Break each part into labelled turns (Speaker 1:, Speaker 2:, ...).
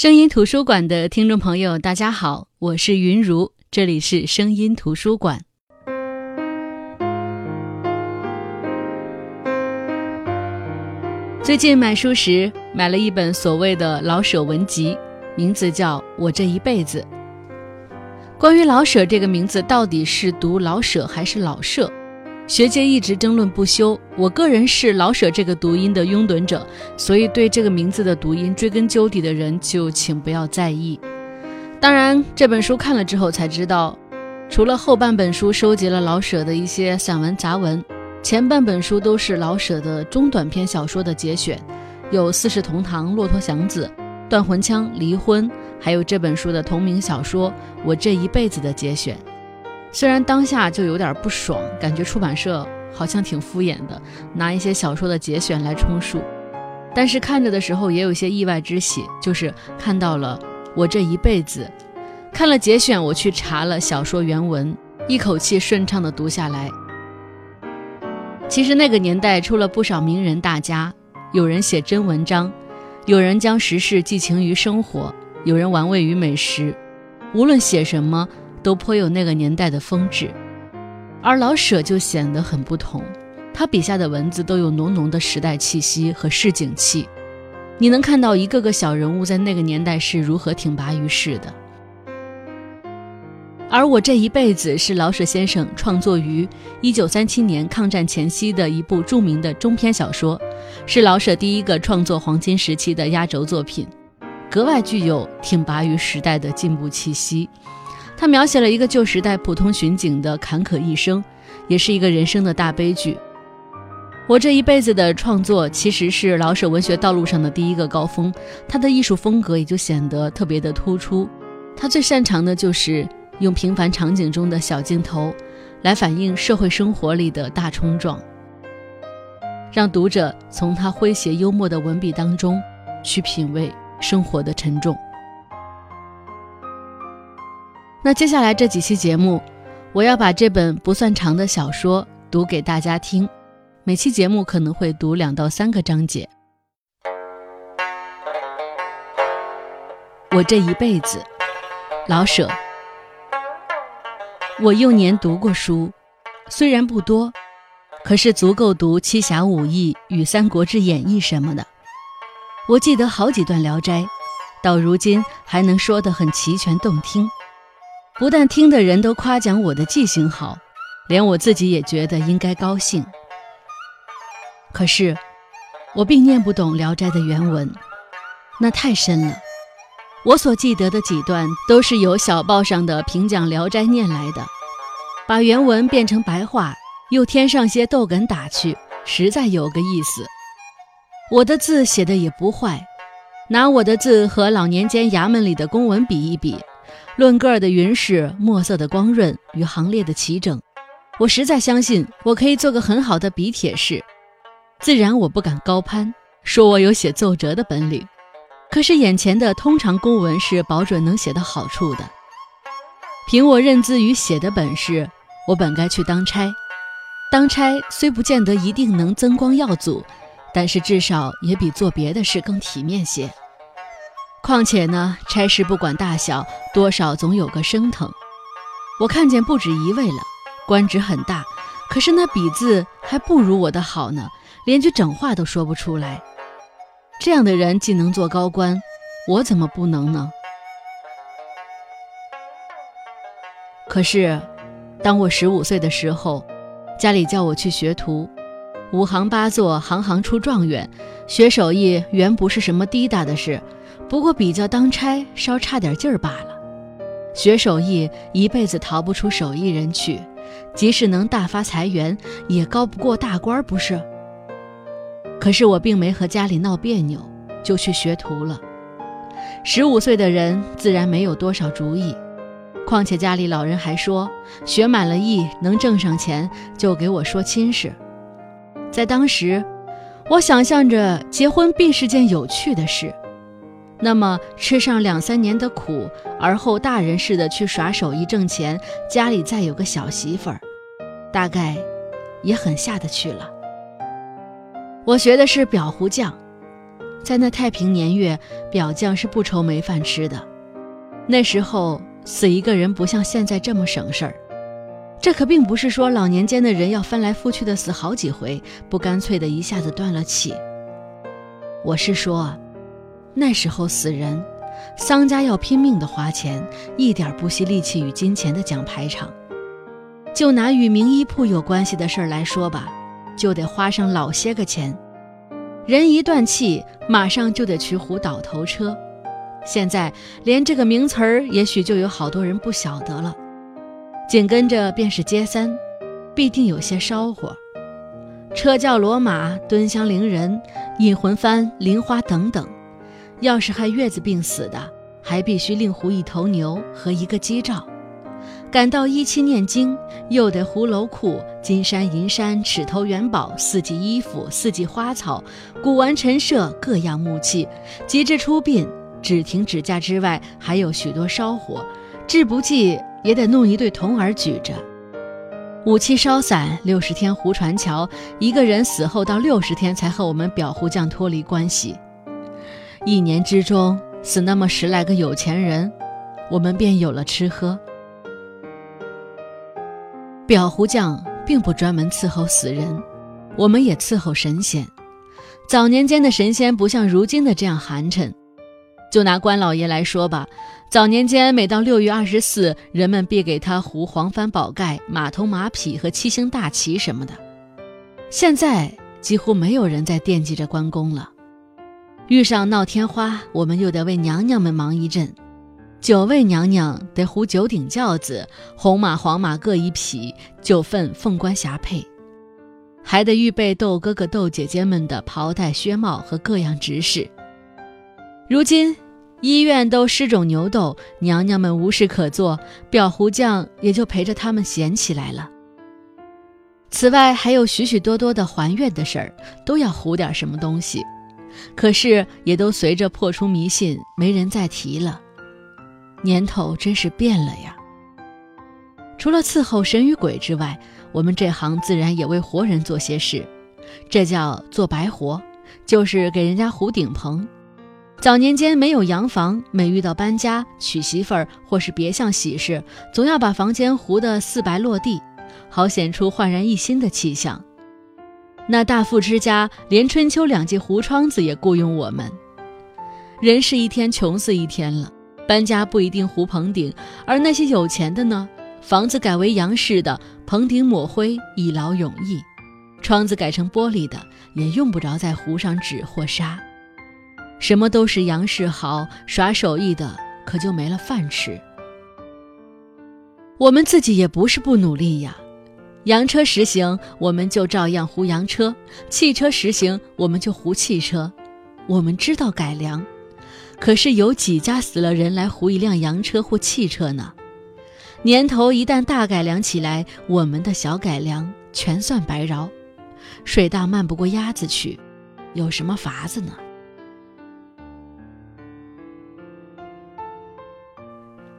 Speaker 1: 声音图书馆的听众朋友，大家好，我是云如，这里是声音图书馆。最近买书时买了一本所谓的老舍文集，名字叫《我这一辈子》。关于老舍这个名字，到底是读老舍还是老舍？学界一直争论不休，我个人是老舍这个读音的拥趸者，所以对这个名字的读音追根究底的人就请不要在意。当然，这本书看了之后才知道，除了后半本书收集了老舍的一些散文杂文，前半本书都是老舍的中短篇小说的节选，有《四世同堂》《骆驼祥子》《断魂枪》《离婚》，还有这本书的同名小说《我这一辈子》的节选。虽然当下就有点不爽，感觉出版社好像挺敷衍的，拿一些小说的节选来充数，但是看着的时候也有些意外之喜，就是看到了我这一辈子。看了节选，我去查了小说原文，一口气顺畅的读下来。其实那个年代出了不少名人大家，有人写真文章，有人将时事寄情于生活，有人玩味于美食，无论写什么。都颇有那个年代的风致，而老舍就显得很不同。他笔下的文字都有浓浓的时代气息和市井气，你能看到一个个小人物在那个年代是如何挺拔于世的。而我这一辈子是老舍先生创作于一九三七年抗战前夕的一部著名的中篇小说，是老舍第一个创作黄金时期的压轴作品，格外具有挺拔于时代的进步气息。他描写了一个旧时代普通巡警的坎坷一生，也是一个人生的大悲剧。我这一辈子的创作其实是老舍文学道路上的第一个高峰，他的艺术风格也就显得特别的突出。他最擅长的就是用平凡场景中的小镜头，来反映社会生活里的大冲撞，让读者从他诙谐幽默的文笔当中去品味生活的沉重。那接下来这几期节目，我要把这本不算长的小说读给大家听。每期节目可能会读两到三个章节。我这一辈子，老舍。我幼年读过书，虽然不多，可是足够读《七侠五义》与《三国志演义》什么的。我记得好几段《聊斋》，到如今还能说得很齐全动听。不但听的人都夸奖我的记性好，连我自己也觉得应该高兴。可是，我并念不懂《聊斋》的原文，那太深了。我所记得的几段都是由小报上的评讲《聊斋》念来的，把原文变成白话，又添上些逗哏打趣，实在有个意思。我的字写的也不坏，拿我的字和老年间衙门里的公文比一比。论个儿的匀实，墨色的光润与行列的齐整，我实在相信我可以做个很好的笔帖士。自然我不敢高攀，说我有写奏折的本领。可是眼前的通常公文是保准能写到好处的。凭我认字与写的本事，我本该去当差。当差虽不见得一定能增光耀祖，但是至少也比做别的事更体面些。况且呢，差事不管大小，多少总有个升腾。我看见不止一位了，官职很大，可是那笔字还不如我的好呢，连句整话都说不出来。这样的人既能做高官，我怎么不能呢？可是，当我十五岁的时候，家里叫我去学徒，五行八作，行行出状元，学手艺原不是什么滴答的事。不过比较当差稍差点劲儿罢了，学手艺一辈子逃不出手艺人去，即使能大发财源，也高不过大官，不是？可是我并没和家里闹别扭，就去学徒了。十五岁的人自然没有多少主意，况且家里老人还说，学满了艺能挣上钱，就给我说亲事。在当时，我想象着结婚必是件有趣的事。那么吃上两三年的苦，而后大人似的去耍手艺挣钱，家里再有个小媳妇儿，大概也很下得去了。我学的是裱糊匠，在那太平年月，裱匠是不愁没饭吃的。那时候死一个人不像现在这么省事儿。这可并不是说老年间的人要翻来覆去的死好几回，不干脆的一下子断了气。我是说，那时候死人，丧家要拼命的花钱，一点不惜力气与金钱的讲排场。就拿与名医铺有关系的事儿来说吧，就得花上老些个钱。人一断气，马上就得去胡倒头车。现在连这个名词儿，也许就有好多人不晓得了。紧跟着便是接三，必定有些烧火，车轿骡马、蹲香灵人、引魂幡、灵花等等。要是害月子病死的，还必须另糊一头牛和一个鸡罩。赶到一期念经，又得糊楼库、金山银山、尺头元宝、四季衣服、四季花草、古玩陈设、各样木器。及至出殡，只停指甲之外，还有许多烧火，至不济。也得弄一对童儿举着，五七烧散，六十天胡传桥。一个人死后到六十天才和我们表胡将脱离关系。一年之中死那么十来个有钱人，我们便有了吃喝。表胡将并不专门伺候死人，我们也伺候神仙。早年间的神仙不像如今的这样寒碜。就拿关老爷来说吧。早年间，每到六月二十四，人们必给他糊黄帆宝盖、马头马匹和七星大旗什么的。现在几乎没有人再惦记着关公了。遇上闹天花，我们又得为娘娘们忙一阵。九位娘娘得糊九顶轿子，红马黄马各一匹，九份凤冠霞帔，还得预备逗哥哥逗姐姐们的袍带靴帽和各样执事。如今。医院都尸肿牛斗，娘娘们无事可做，裱糊匠也就陪着他们闲起来了。此外还有许许多多的还愿的事儿，都要糊点什么东西，可是也都随着破除迷信，没人再提了。年头真是变了呀。除了伺候神与鬼之外，我们这行自然也为活人做些事，这叫做白活，就是给人家糊顶棚。早年间没有洋房，每遇到搬家、娶媳妇儿或是别项喜事，总要把房间糊得四白落地，好显出焕然一新的气象。那大富之家连春秋两季糊窗子也雇佣我们。人是一天穷死一天了，搬家不一定糊棚顶，而那些有钱的呢，房子改为洋式的，棚顶抹灰一劳永逸；窗子改成玻璃的，也用不着再糊上纸或纱。什么都是杨世豪耍手艺的，可就没了饭吃。我们自己也不是不努力呀，洋车实行，我们就照样糊洋车；汽车实行，我们就糊汽车。我们知道改良，可是有几家死了人来糊一辆洋车或汽车呢？年头一旦大改良起来，我们的小改良全算白饶。水大漫不过鸭子去，有什么法子呢？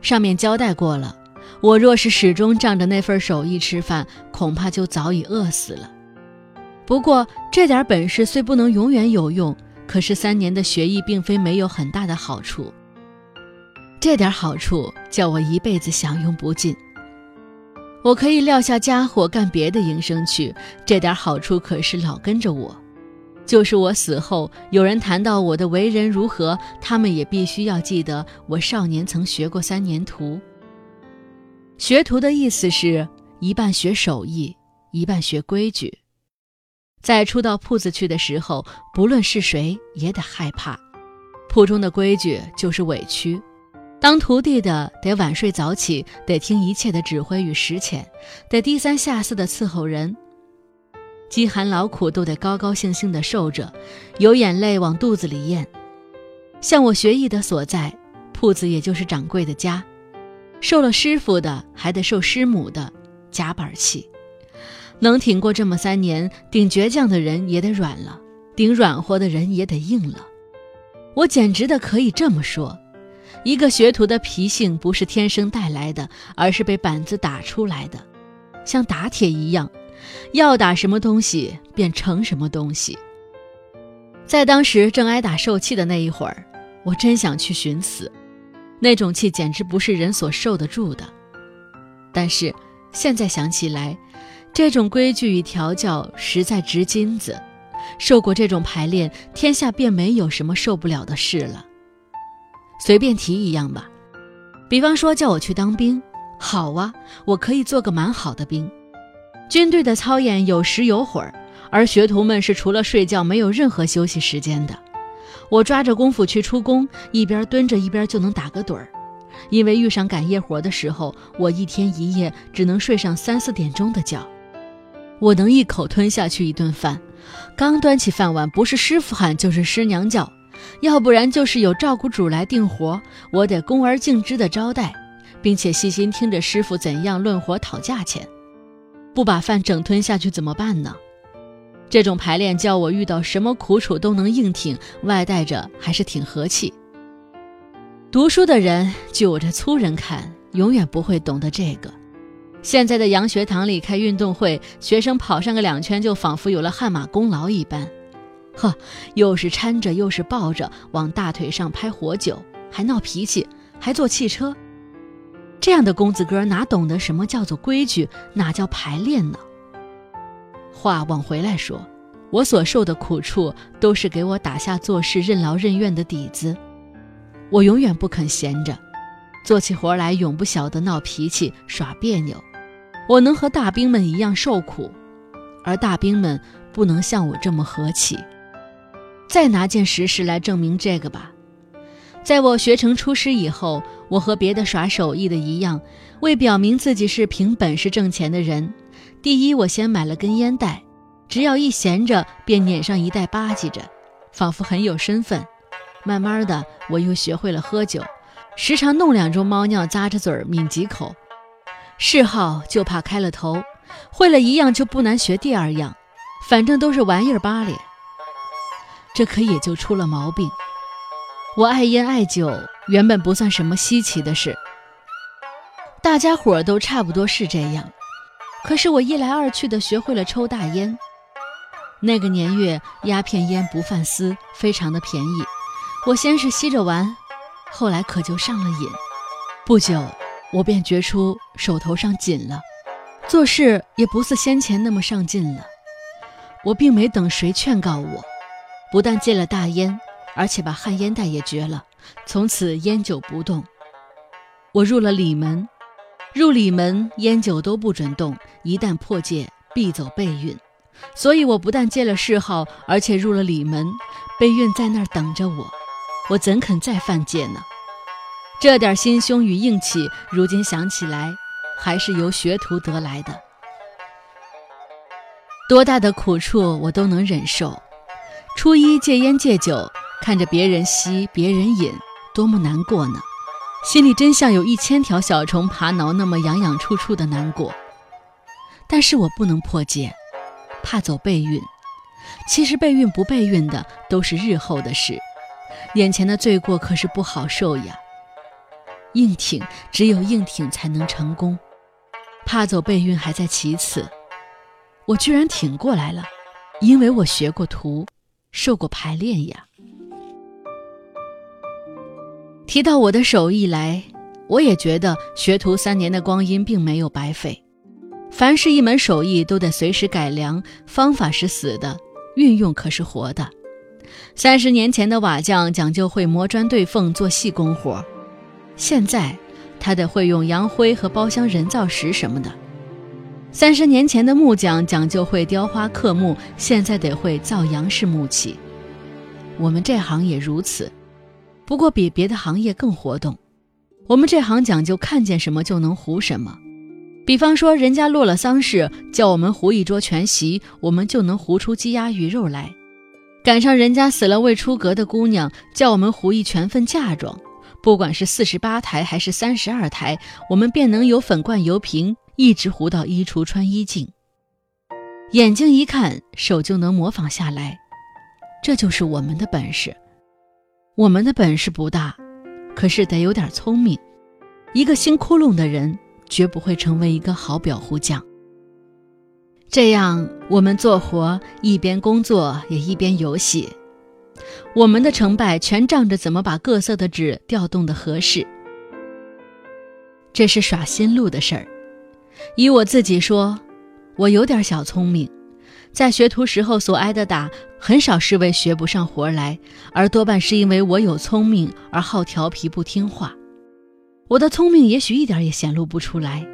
Speaker 1: 上面交代过了，我若是始终仗着那份手艺吃饭，恐怕就早已饿死了。不过这点本事虽不能永远有用，可是三年的学艺并非没有很大的好处。这点好处叫我一辈子享用不尽。我可以撂下家伙干别的营生去，这点好处可是老跟着我。就是我死后，有人谈到我的为人如何，他们也必须要记得我少年曾学过三年徒。学徒的意思是一半学手艺，一半学规矩。在初到铺子去的时候，不论是谁也得害怕。铺中的规矩就是委屈，当徒弟的得晚睡早起，得听一切的指挥与使遣，得低三下四的伺候人。饥寒劳苦都得高高兴兴地受着，有眼泪往肚子里咽。像我学艺的所在，铺子也就是掌柜的家，受了师傅的还得受师母的夹板气。能挺过这么三年，顶倔强的人也得软了，顶软和的人也得硬了。我简直的可以这么说：一个学徒的脾性不是天生带来的，而是被板子打出来的，像打铁一样。要打什么东西便成什么东西。在当时正挨打受气的那一会儿，我真想去寻死，那种气简直不是人所受得住的。但是现在想起来，这种规矩与调教实在值金子。受过这种排练，天下便没有什么受不了的事了。随便提一样吧，比方说叫我去当兵，好啊，我可以做个蛮好的兵。军队的操演有时有会儿，而学徒们是除了睡觉没有任何休息时间的。我抓着功夫去出工，一边蹲着一边就能打个盹儿。因为遇上赶夜活的时候，我一天一夜只能睡上三四点钟的觉。我能一口吞下去一顿饭，刚端起饭碗，不是师傅喊就是师娘叫，要不然就是有照顾主来定活，我得恭而敬之的招待，并且细心听着师傅怎样论活讨价钱。不把饭整吞下去怎么办呢？这种排练叫我遇到什么苦楚都能硬挺，外带着还是挺和气。读书的人，据我这粗人看，永远不会懂得这个。现在的洋学堂里开运动会，学生跑上个两圈就仿佛有了汗马功劳一般。呵，又是搀着又是抱着往大腿上拍火酒，还闹脾气，还坐汽车。这样的公子哥哪懂得什么叫做规矩，哪叫排练呢？话往回来说，我所受的苦处都是给我打下做事任劳任怨的底子。我永远不肯闲着，做起活来永不晓得闹脾气耍别扭。我能和大兵们一样受苦，而大兵们不能像我这么和气。再拿件实事来证明这个吧。在我学成出师以后，我和别的耍手艺的一样，为表明自己是凭本事挣钱的人，第一，我先买了根烟袋，只要一闲着，便捻上一袋吧唧着，仿佛很有身份。慢慢的，我又学会了喝酒，时常弄两盅猫尿，咂着嘴儿抿几口。嗜好就怕开了头，会了一样就不难学第二样，反正都是玩意儿罢了。这可也就出了毛病。我爱烟爱酒，原本不算什么稀奇的事，大家伙儿都差不多是这样。可是我一来二去的学会了抽大烟。那个年月，鸦片烟不犯丝，非常的便宜。我先是吸着玩，后来可就上了瘾。不久，我便觉出手头上紧了，做事也不似先前那么上进了。我并没等谁劝告我，不但戒了大烟。而且把旱烟袋也绝了，从此烟酒不动。我入了里门，入里门烟酒都不准动，一旦破戒必走背运。所以我不但戒了嗜好，而且入了里门，背运在那儿等着我，我怎肯再犯戒呢？这点心胸与硬气，如今想起来，还是由学徒得来的。多大的苦处我都能忍受。初一戒烟戒酒。看着别人吸，别人饮，多么难过呢！心里真像有一千条小虫爬挠，那么痒痒处处的难过。但是我不能破戒，怕走背运。其实背运不背运的都是日后的事，眼前的罪过可是不好受呀。硬挺，只有硬挺才能成功。怕走背运还在其次，我居然挺过来了，因为我学过徒，受过排练呀。提到我的手艺来，我也觉得学徒三年的光阴并没有白费。凡是一门手艺，都得随时改良，方法是死的，运用可是活的。三十年前的瓦匠讲究会磨砖对缝做细工活，现在他得会用洋灰和包厢人造石什么的。三十年前的木匠讲究会雕花刻木，现在得会造洋式木器。我们这行也如此。不过比别的行业更活动，我们这行讲究看见什么就能糊什么。比方说，人家落了丧事，叫我们糊一桌全席，我们就能糊出鸡鸭鱼肉来；赶上人家死了未出阁的姑娘，叫我们糊一全份嫁妆，不管是四十八台还是三十二台，我们便能有粉罐油瓶，一直糊到衣橱穿衣镜。眼睛一看，手就能模仿下来，这就是我们的本事。我们的本事不大，可是得有点聪明。一个心窟窿的人，绝不会成为一个好裱糊匠。这样，我们做活一边工作也一边游戏，我们的成败全仗着怎么把各色的纸调动的合适。这是耍心路的事儿。以我自己说，我有点小聪明，在学徒时候所挨的打，很少是为学不上活来，而多半是因为我有聪明而好调皮不听话。我的聪明也许一点也显露不出来。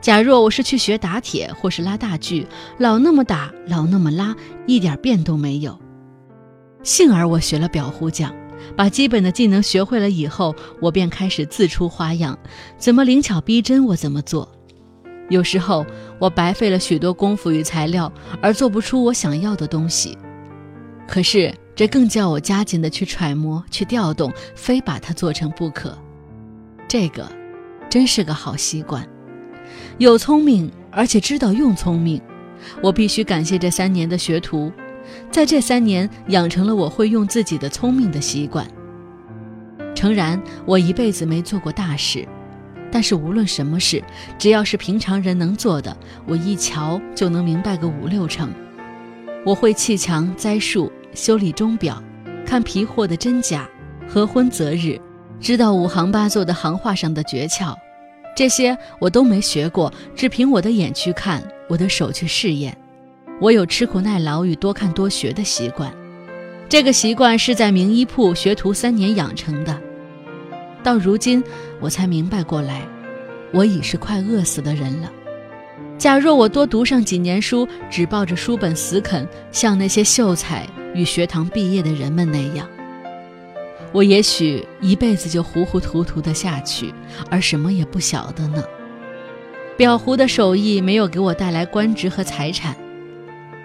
Speaker 1: 假若我是去学打铁或是拉大锯，老那么打，老那么拉，一点变都没有。幸而我学了裱糊匠，把基本的技能学会了以后，我便开始自出花样，怎么灵巧逼真我怎么做。有时候我白费了许多功夫与材料，而做不出我想要的东西。可是这更叫我加紧的去揣摩、去调动，非把它做成不可。这个真是个好习惯。有聪明，而且知道用聪明，我必须感谢这三年的学徒，在这三年养成了我会用自己的聪明的习惯。诚然，我一辈子没做过大事，但是无论什么事，只要是平常人能做的，我一瞧就能明白个五六成。我会砌墙、栽树、修理钟表、看皮货的真假、合婚择日，知道五行八作的行话上的诀窍。这些我都没学过，只凭我的眼去看，我的手去试验。我有吃苦耐劳与多看多学的习惯，这个习惯是在名医铺学徒三年养成的。到如今，我才明白过来，我已是快饿死的人了。假若我多读上几年书，只抱着书本死啃，像那些秀才与学堂毕业的人们那样。我也许一辈子就糊糊涂涂的下去，而什么也不晓得呢。裱糊的手艺没有给我带来官职和财产，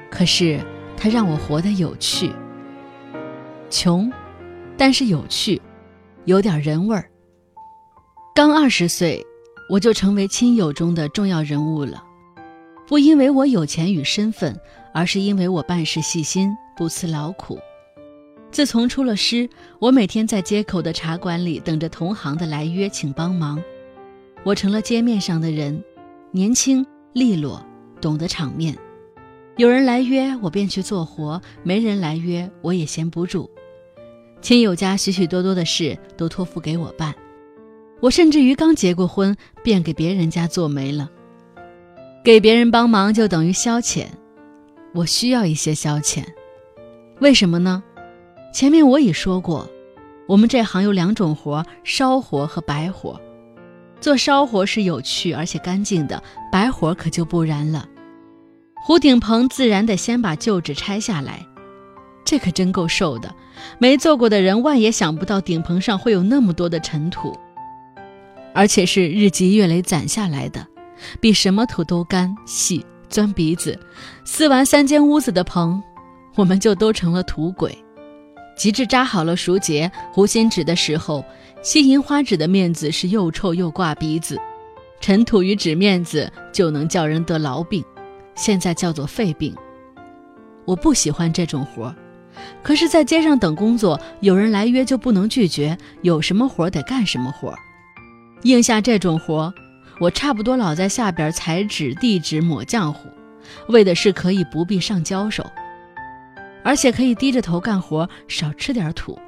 Speaker 1: 可是它让我活得有趣。穷，但是有趣，有点人味儿。刚二十岁，我就成为亲友中的重要人物了，不因为我有钱与身份，而是因为我办事细心，不辞劳苦。自从出了师，我每天在街口的茶馆里等着同行的来约请帮忙，我成了街面上的人，年轻利落，懂得场面。有人来约，我便去做活；没人来约，我也闲不住。亲友家许许多多的事都托付给我办，我甚至于刚结过婚，便给别人家做媒了。给别人帮忙就等于消遣，我需要一些消遣，为什么呢？前面我已说过，我们这行有两种活：烧活和白活。做烧活是有趣而且干净的，白活可就不然了。糊顶棚自然得先把旧纸拆下来，这可真够受的。没做过的人万也想不到顶棚上会有那么多的尘土，而且是日积月累攒下来的，比什么土都干细，钻鼻子。撕完三间屋子的棚，我们就都成了土鬼。极致扎好了熟结糊心纸的时候，吸银花纸的面子是又臭又挂鼻子，尘土与纸面子就能叫人得痨病，现在叫做肺病。我不喜欢这种活儿，可是在街上等工作，有人来约就不能拒绝，有什么活得干什么活儿。应下这种活儿，我差不多老在下边裁纸、递纸、抹浆糊，为的是可以不必上交手。而且可以低着头干活，少吃点土。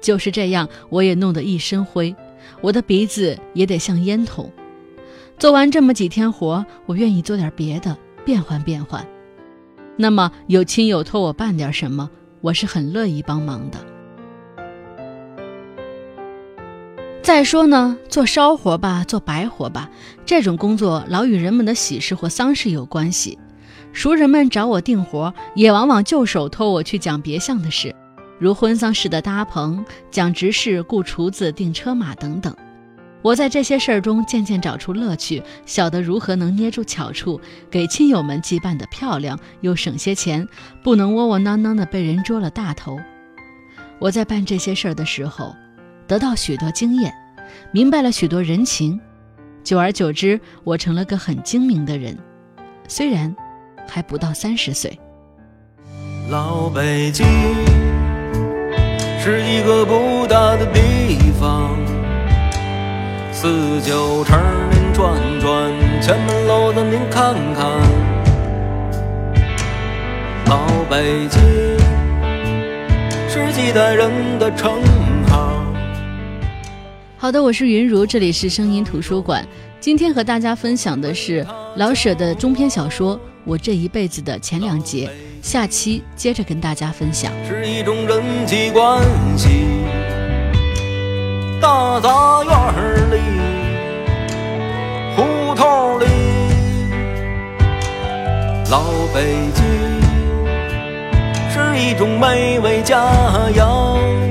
Speaker 1: 就是这样，我也弄得一身灰，我的鼻子也得像烟筒。做完这么几天活，我愿意做点别的，变换变换。那么有亲友托我办点什么，我是很乐意帮忙的。再说呢，做烧活吧，做白活吧，这种工作老与人们的喜事或丧事有关系。熟人们找我订活，也往往就手托我去讲别项的事，如婚丧事的搭棚、讲执事、雇厨子、订车马等等。我在这些事儿中渐渐找出乐趣，晓得如何能捏住巧处，给亲友们既办得漂亮，又省些钱，不能窝窝囊囊的被人捉了大头。我在办这些事儿的时候，得到许多经验，明白了许多人情，久而久之，我成了个很精明的人。虽然。还不到三十岁。
Speaker 2: 老北京是一个不大的地方，四九城您转转，前门楼子您看看。老北京是几代人的城。
Speaker 1: 好的，我是云如，这里是声音图书馆。今天和大家分享的是老舍的中篇小说《我这一辈子》的前两节，下期接着跟大家分享。
Speaker 2: 是一种人际关系，大杂院里，胡同里，老北京是一种美味佳肴。